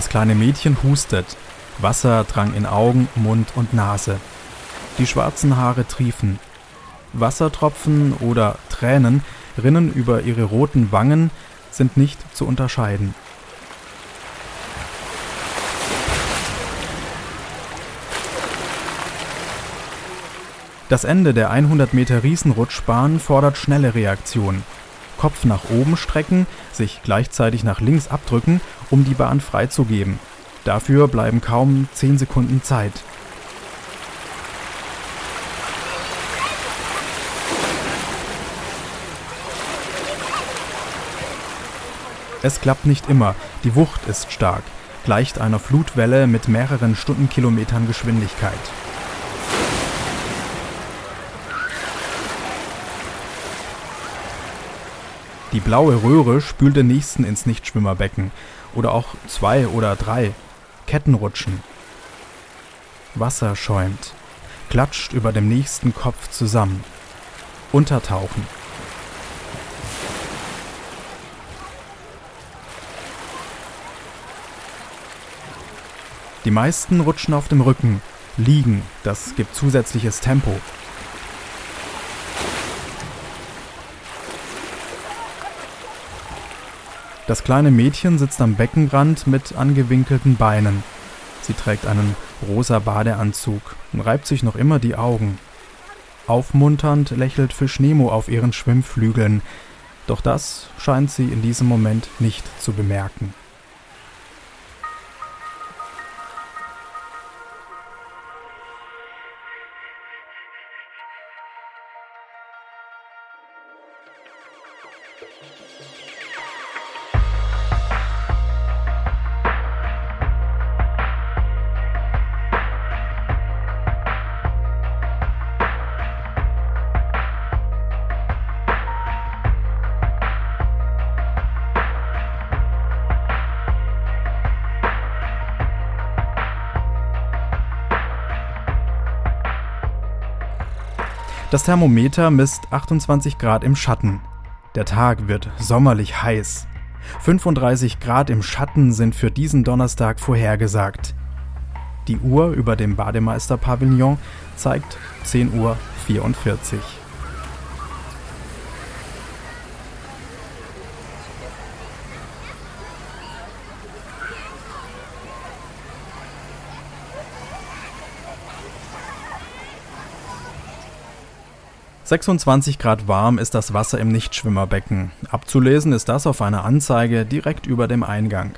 Das kleine Mädchen hustet. Wasser drang in Augen, Mund und Nase. Die schwarzen Haare triefen. Wassertropfen oder Tränen rinnen über ihre roten Wangen, sind nicht zu unterscheiden. Das Ende der 100 Meter Riesenrutschbahn fordert schnelle Reaktion. Kopf nach oben strecken, sich gleichzeitig nach links abdrücken, um die Bahn freizugeben. Dafür bleiben kaum 10 Sekunden Zeit. Es klappt nicht immer, die Wucht ist stark, gleicht einer Flutwelle mit mehreren Stundenkilometern Geschwindigkeit. Die blaue Röhre spült den nächsten ins Nichtschwimmerbecken oder auch zwei oder drei. Kettenrutschen. Wasser schäumt, klatscht über dem nächsten Kopf zusammen. Untertauchen. Die meisten rutschen auf dem Rücken, liegen, das gibt zusätzliches Tempo. Das kleine Mädchen sitzt am Beckenrand mit angewinkelten Beinen. Sie trägt einen rosa Badeanzug und reibt sich noch immer die Augen. Aufmunternd lächelt Fisch Nemo auf ihren Schwimmflügeln, doch das scheint sie in diesem Moment nicht zu bemerken. Das Thermometer misst 28 Grad im Schatten. Der Tag wird sommerlich heiß. 35 Grad im Schatten sind für diesen Donnerstag vorhergesagt. Die Uhr über dem Bademeister-Pavillon zeigt 10.44 Uhr. 26 Grad warm ist das Wasser im Nichtschwimmerbecken. Abzulesen ist das auf einer Anzeige direkt über dem Eingang.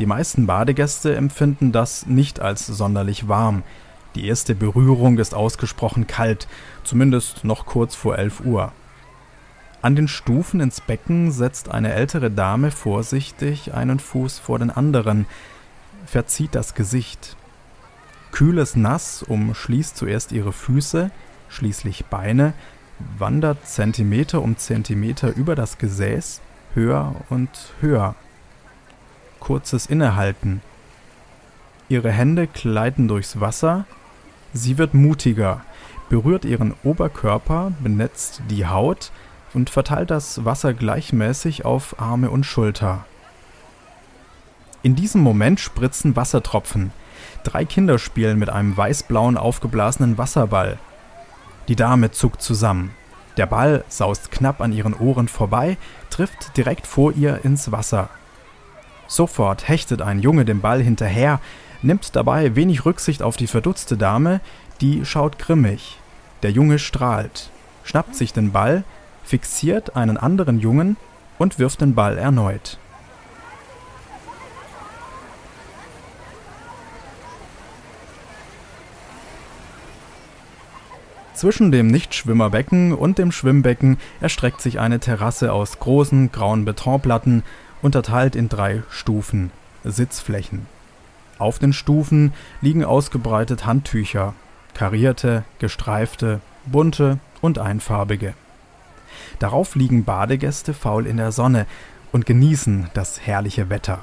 Die meisten Badegäste empfinden das nicht als sonderlich warm. Die erste Berührung ist ausgesprochen kalt, zumindest noch kurz vor 11 Uhr. An den Stufen ins Becken setzt eine ältere Dame vorsichtig einen Fuß vor den anderen, verzieht das Gesicht. Kühles Nass umschließt zuerst ihre Füße, schließlich Beine, wandert Zentimeter um Zentimeter über das Gesäß höher und höher. Kurzes Innehalten. Ihre Hände gleiten durchs Wasser. Sie wird mutiger, berührt ihren Oberkörper, benetzt die Haut und verteilt das Wasser gleichmäßig auf Arme und Schulter. In diesem Moment spritzen Wassertropfen. Drei Kinder spielen mit einem weißblauen aufgeblasenen Wasserball. Die Dame zuckt zusammen. Der Ball saust knapp an ihren Ohren vorbei, trifft direkt vor ihr ins Wasser. Sofort hechtet ein Junge dem Ball hinterher, nimmt dabei wenig Rücksicht auf die verdutzte Dame, die schaut grimmig. Der Junge strahlt, schnappt sich den Ball, fixiert einen anderen Jungen und wirft den Ball erneut. Zwischen dem Nichtschwimmerbecken und dem Schwimmbecken erstreckt sich eine Terrasse aus großen grauen Betonplatten, unterteilt in drei Stufen Sitzflächen. Auf den Stufen liegen ausgebreitet Handtücher, karierte, gestreifte, bunte und einfarbige. Darauf liegen Badegäste faul in der Sonne und genießen das herrliche Wetter.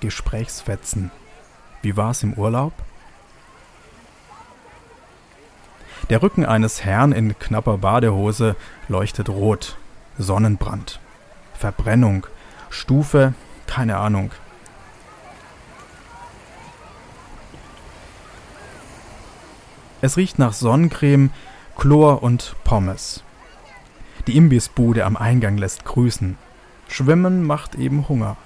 Gesprächsfetzen. Wie war's im Urlaub? Der Rücken eines Herrn in knapper Badehose leuchtet rot. Sonnenbrand. Verbrennung. Stufe, keine Ahnung. Es riecht nach Sonnencreme, Chlor und Pommes. Die Imbissbude am Eingang lässt grüßen. Schwimmen macht eben Hunger.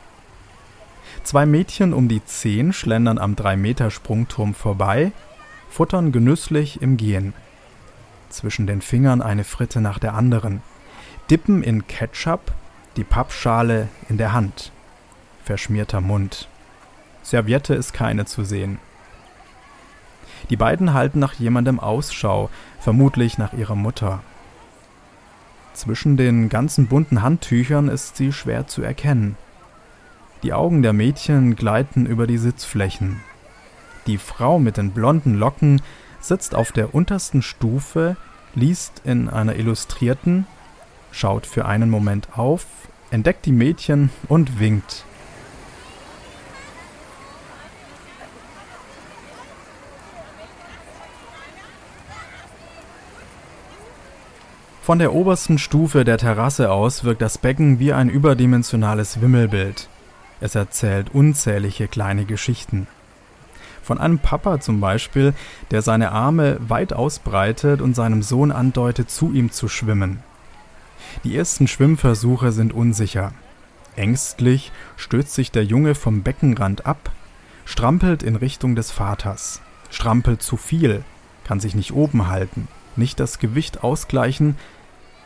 Zwei Mädchen um die zehn schlendern am 3-Meter-Sprungturm vorbei, futtern genüsslich im Gehen. Zwischen den Fingern eine Fritte nach der anderen, dippen in Ketchup, die Pappschale in der Hand. Verschmierter Mund. Serviette ist keine zu sehen. Die beiden halten nach jemandem Ausschau, vermutlich nach ihrer Mutter. Zwischen den ganzen bunten Handtüchern ist sie schwer zu erkennen. Die Augen der Mädchen gleiten über die Sitzflächen. Die Frau mit den blonden Locken sitzt auf der untersten Stufe, liest in einer illustrierten, schaut für einen Moment auf, entdeckt die Mädchen und winkt. Von der obersten Stufe der Terrasse aus wirkt das Becken wie ein überdimensionales Wimmelbild. Es erzählt unzählige kleine Geschichten. Von einem Papa zum Beispiel, der seine Arme weit ausbreitet und seinem Sohn andeutet, zu ihm zu schwimmen. Die ersten Schwimmversuche sind unsicher. Ängstlich stößt sich der Junge vom Beckenrand ab, strampelt in Richtung des Vaters, strampelt zu viel, kann sich nicht oben halten, nicht das Gewicht ausgleichen,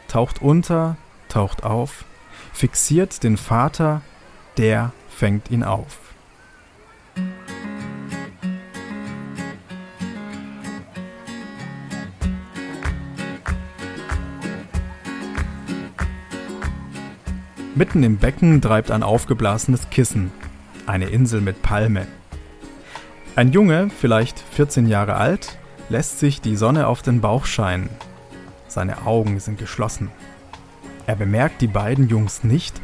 taucht unter, taucht auf, fixiert den Vater, der fängt ihn auf. Mitten im Becken treibt ein aufgeblasenes Kissen, eine Insel mit Palme. Ein Junge, vielleicht 14 Jahre alt, lässt sich die Sonne auf den Bauch scheinen, seine Augen sind geschlossen. Er bemerkt die beiden Jungs nicht,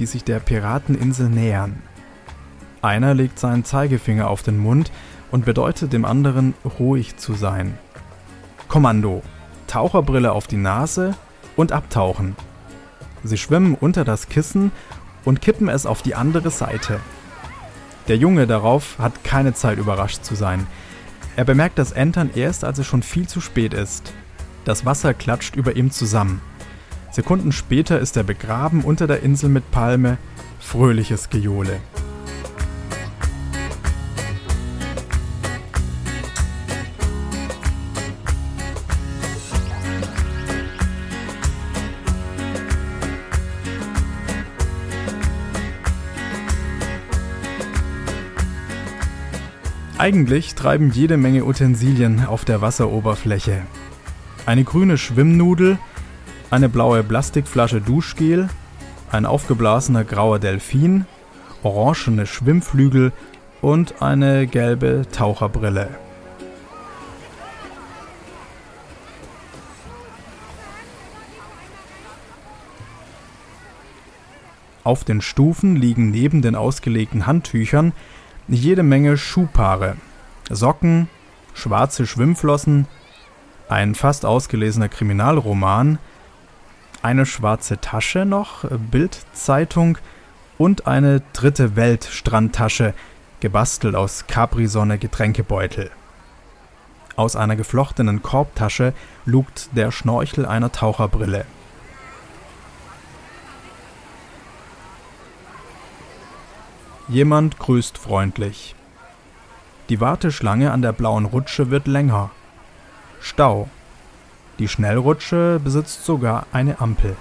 die sich der Pirateninsel nähern. Einer legt seinen Zeigefinger auf den Mund und bedeutet dem anderen, ruhig zu sein. Kommando. Taucherbrille auf die Nase und abtauchen. Sie schwimmen unter das Kissen und kippen es auf die andere Seite. Der Junge darauf hat keine Zeit überrascht zu sein. Er bemerkt das Entern erst, als es schon viel zu spät ist. Das Wasser klatscht über ihm zusammen. Sekunden später ist er begraben unter der Insel mit Palme. Fröhliches Gejohle. Eigentlich treiben jede Menge Utensilien auf der Wasseroberfläche eine grüne Schwimmnudel, eine blaue Plastikflasche Duschgel, ein aufgeblasener grauer Delfin, orangene Schwimmflügel und eine gelbe Taucherbrille. Auf den Stufen liegen neben den ausgelegten Handtüchern jede Menge Schuhpaare, Socken, schwarze Schwimmflossen, ein fast ausgelesener Kriminalroman, eine schwarze Tasche noch, Bildzeitung und eine dritte Welt Strandtasche, gebastelt aus Capri-Sonne Getränkebeutel. Aus einer geflochtenen Korbtasche lugt der Schnorchel einer Taucherbrille. Jemand grüßt freundlich. Die Warteschlange an der blauen Rutsche wird länger. Stau. Die Schnellrutsche besitzt sogar eine Ampel.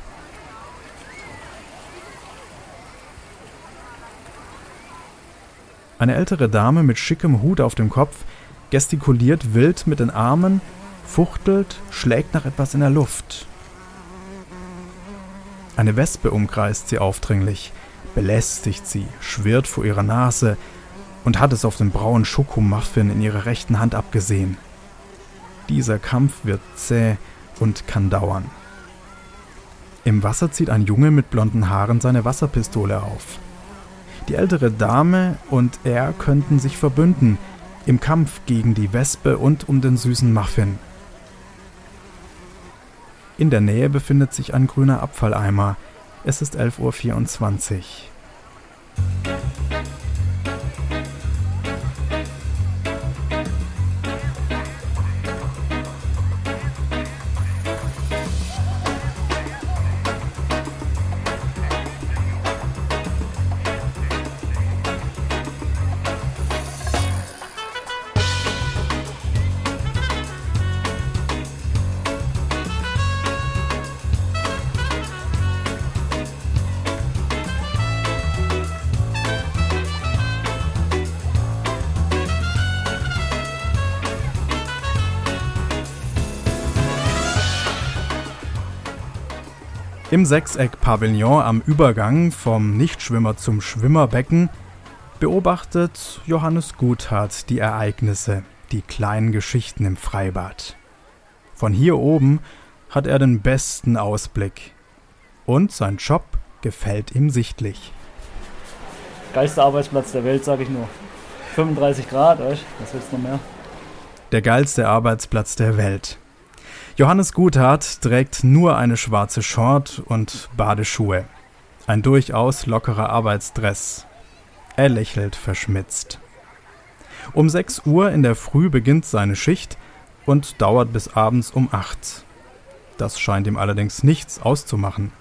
Eine ältere Dame mit schickem Hut auf dem Kopf gestikuliert wild mit den Armen, fuchtelt, schlägt nach etwas in der Luft. Eine Wespe umkreist sie aufdringlich, belästigt sie, schwirrt vor ihrer Nase und hat es auf den braunen Schokomuffin in ihrer rechten Hand abgesehen. Dieser Kampf wird zäh und kann dauern. Im Wasser zieht ein Junge mit blonden Haaren seine Wasserpistole auf. Die ältere Dame und er könnten sich verbünden im Kampf gegen die Wespe und um den süßen Muffin. In der Nähe befindet sich ein grüner Abfalleimer. Es ist 11.24 Uhr. Im Sechseck-Pavillon am Übergang vom Nichtschwimmer zum Schwimmerbecken beobachtet Johannes Guthart die Ereignisse, die kleinen Geschichten im Freibad. Von hier oben hat er den besten Ausblick. Und sein Job gefällt ihm sichtlich. Geilster Arbeitsplatz der Welt, sag ich nur. 35 Grad, was willst du noch mehr? Der geilste Arbeitsplatz der Welt. Johannes Guthart trägt nur eine schwarze Short und Badeschuhe. Ein durchaus lockerer Arbeitsdress. Er lächelt verschmitzt. Um 6 Uhr in der Früh beginnt seine Schicht und dauert bis abends um 8. Das scheint ihm allerdings nichts auszumachen.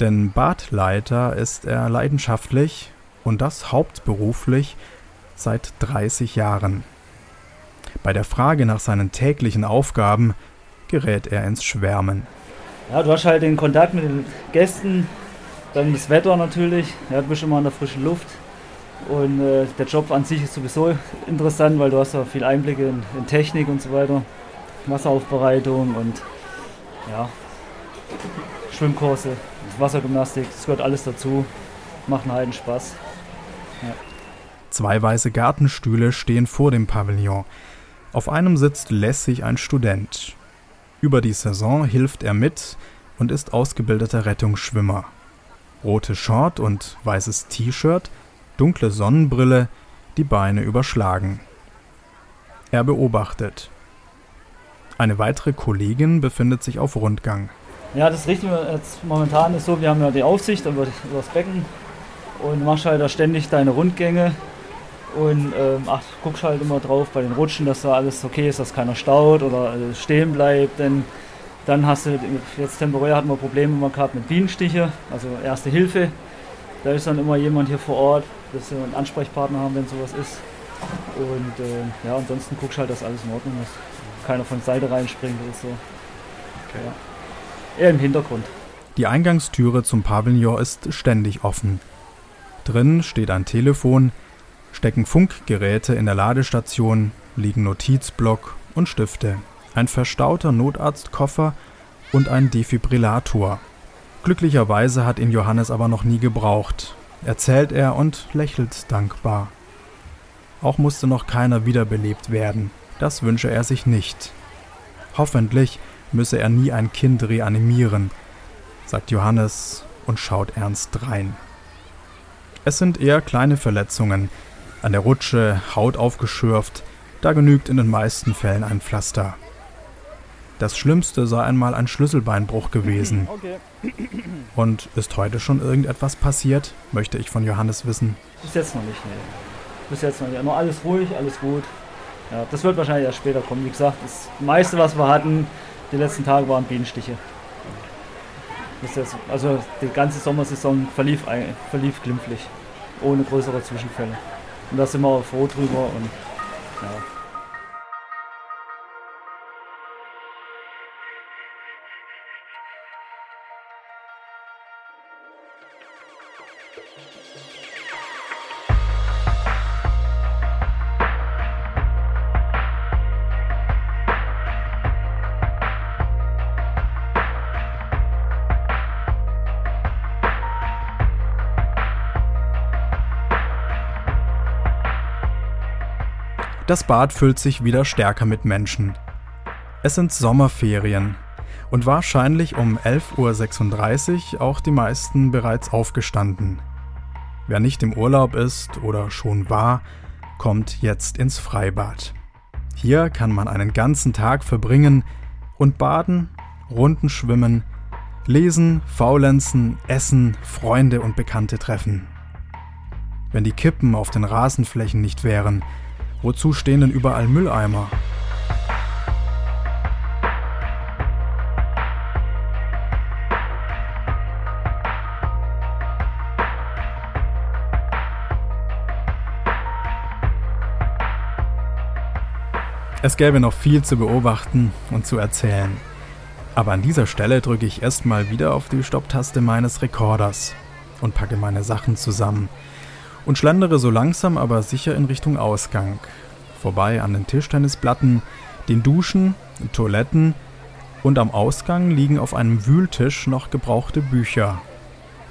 Denn Badleiter ist er leidenschaftlich und das hauptberuflich seit 30 Jahren. Bei der Frage nach seinen täglichen Aufgaben gerät er ins Schwärmen. Ja, du hast halt den Kontakt mit den Gästen, dann das Wetter natürlich, ja, du bist immer in der frischen Luft. Und äh, der Job an sich ist sowieso interessant, weil du hast ja viel Einblicke in, in Technik und so weiter, Wasseraufbereitung und ja, Schwimmkurse, Wassergymnastik, das gehört alles dazu, macht einen heiden Spaß. Ja. Zwei weiße Gartenstühle stehen vor dem Pavillon. Auf einem sitzt lässig ein Student. Über die Saison hilft er mit und ist ausgebildeter Rettungsschwimmer. Rote Short und weißes T-Shirt, dunkle Sonnenbrille, die Beine überschlagen. Er beobachtet. Eine weitere Kollegin befindet sich auf Rundgang. Ja, das Richtige jetzt momentan ist so, wir haben ja die Aufsicht über, über das Becken und machst halt da ständig deine Rundgänge und ähm, ach, guckst halt immer drauf bei den Rutschen, dass da alles okay ist, dass keiner staut oder äh, stehen bleibt. Denn dann hast du, jetzt temporär hatten wir Probleme immer gehabt mit Bienenstiche, also Erste Hilfe. Da ist dann immer jemand hier vor Ort, dass wir einen Ansprechpartner haben, wenn sowas ist. Und äh, ja, ansonsten guckst halt, dass alles in Ordnung ist. Keiner von der Seite reinspringt oder so. Okay. Ja. Eher im Hintergrund. Die Eingangstüre zum Pavillon ist ständig offen. Drin steht ein Telefon, stecken Funkgeräte in der Ladestation, liegen Notizblock und Stifte, ein verstauter Notarztkoffer und ein Defibrillator. Glücklicherweise hat ihn Johannes aber noch nie gebraucht, erzählt er und lächelt dankbar. Auch musste noch keiner wiederbelebt werden, das wünsche er sich nicht. Hoffentlich müsse er nie ein Kind reanimieren, sagt Johannes und schaut ernst rein. Es sind eher kleine Verletzungen, an der Rutsche, Haut aufgeschürft, da genügt in den meisten Fällen ein Pflaster. Das Schlimmste sei einmal ein Schlüsselbeinbruch gewesen. Okay. Und ist heute schon irgendetwas passiert? Möchte ich von Johannes wissen. Bis jetzt noch nicht, nee. Bis jetzt noch nicht. Nur alles ruhig, alles gut. Ja, das wird wahrscheinlich erst später kommen. Wie gesagt, das meiste, was wir hatten, die letzten Tage waren Bienenstiche. Jetzt, also die ganze Sommersaison verlief, verlief glimpflich, ohne größere Zwischenfälle. Und da sind wir froh drüber und ja. Das Bad füllt sich wieder stärker mit Menschen. Es sind Sommerferien und wahrscheinlich um 11.36 Uhr auch die meisten bereits aufgestanden. Wer nicht im Urlaub ist oder schon war, kommt jetzt ins Freibad. Hier kann man einen ganzen Tag verbringen und baden, Runden schwimmen, lesen, faulenzen, essen, Freunde und Bekannte treffen. Wenn die Kippen auf den Rasenflächen nicht wären, Wozu stehen denn überall Mülleimer? Es gäbe noch viel zu beobachten und zu erzählen. Aber an dieser Stelle drücke ich erstmal wieder auf die Stopptaste meines Rekorders und packe meine Sachen zusammen, und schlendere so langsam aber sicher in Richtung Ausgang, vorbei an den Tischtennisplatten, den Duschen, Toiletten Und am Ausgang liegen auf einem Wühltisch noch gebrauchte Bücher.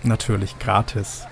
Natürlich gratis.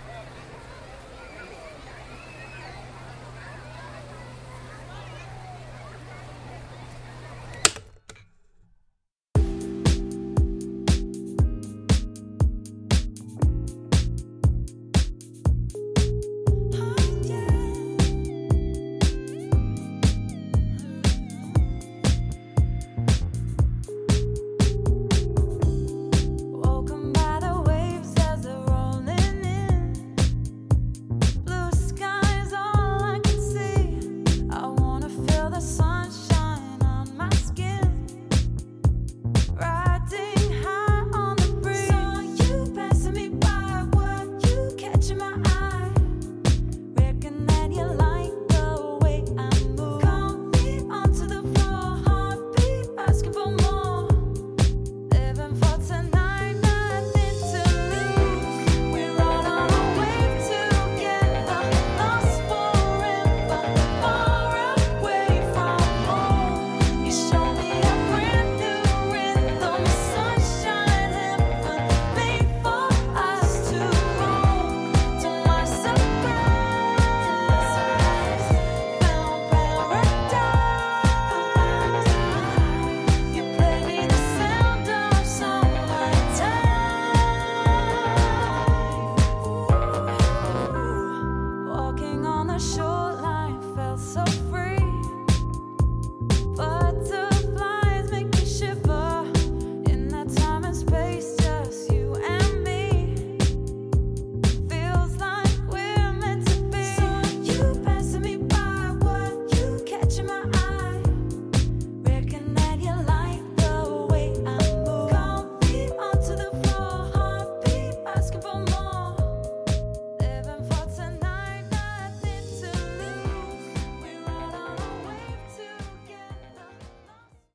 so